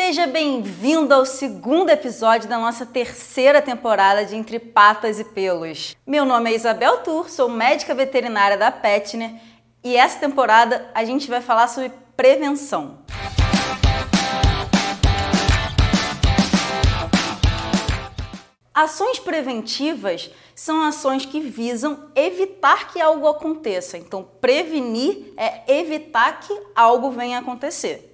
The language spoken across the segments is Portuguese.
Seja bem-vindo ao segundo episódio da nossa terceira temporada de Entre Patas e Pelos. Meu nome é Isabel Tur, sou médica veterinária da Petner e essa temporada a gente vai falar sobre prevenção. Ações preventivas são ações que visam evitar que algo aconteça. Então, prevenir é evitar que algo venha acontecer.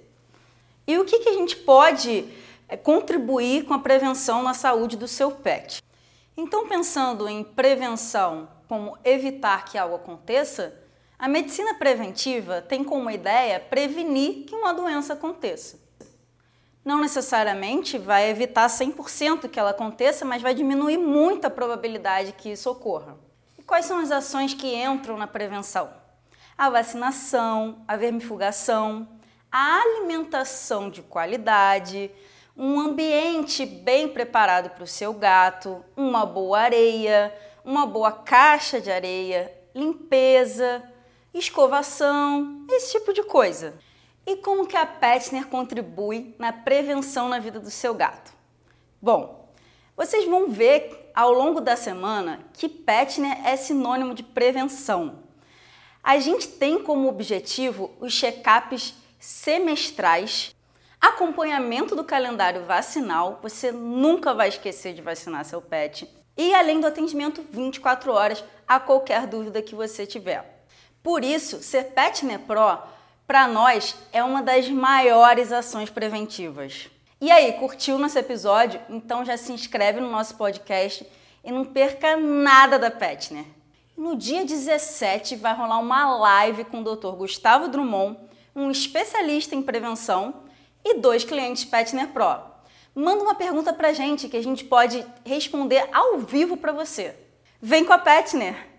E o que, que a gente pode é, contribuir com a prevenção na saúde do seu pet? Então, pensando em prevenção como evitar que algo aconteça, a medicina preventiva tem como ideia prevenir que uma doença aconteça. Não necessariamente vai evitar 100% que ela aconteça, mas vai diminuir muito a probabilidade que isso ocorra. E quais são as ações que entram na prevenção? A vacinação, a vermifugação, a alimentação de qualidade, um ambiente bem preparado para o seu gato, uma boa areia, uma boa caixa de areia, limpeza, escovação, esse tipo de coisa. E como que a Petner contribui na prevenção na vida do seu gato? Bom, vocês vão ver ao longo da semana que Petner é sinônimo de prevenção. A gente tem como objetivo os check-ups semestrais, acompanhamento do calendário vacinal, você nunca vai esquecer de vacinar seu pet, e além do atendimento 24 horas a qualquer dúvida que você tiver. Por isso, ser Petner Pro, para nós, é uma das maiores ações preventivas. E aí, curtiu nosso episódio? Então já se inscreve no nosso podcast e não perca nada da Petner. No dia 17 vai rolar uma live com o Dr. Gustavo Drummond um especialista em prevenção e dois clientes Petner Pro. Manda uma pergunta pra gente que a gente pode responder ao vivo para você. Vem com a Petner!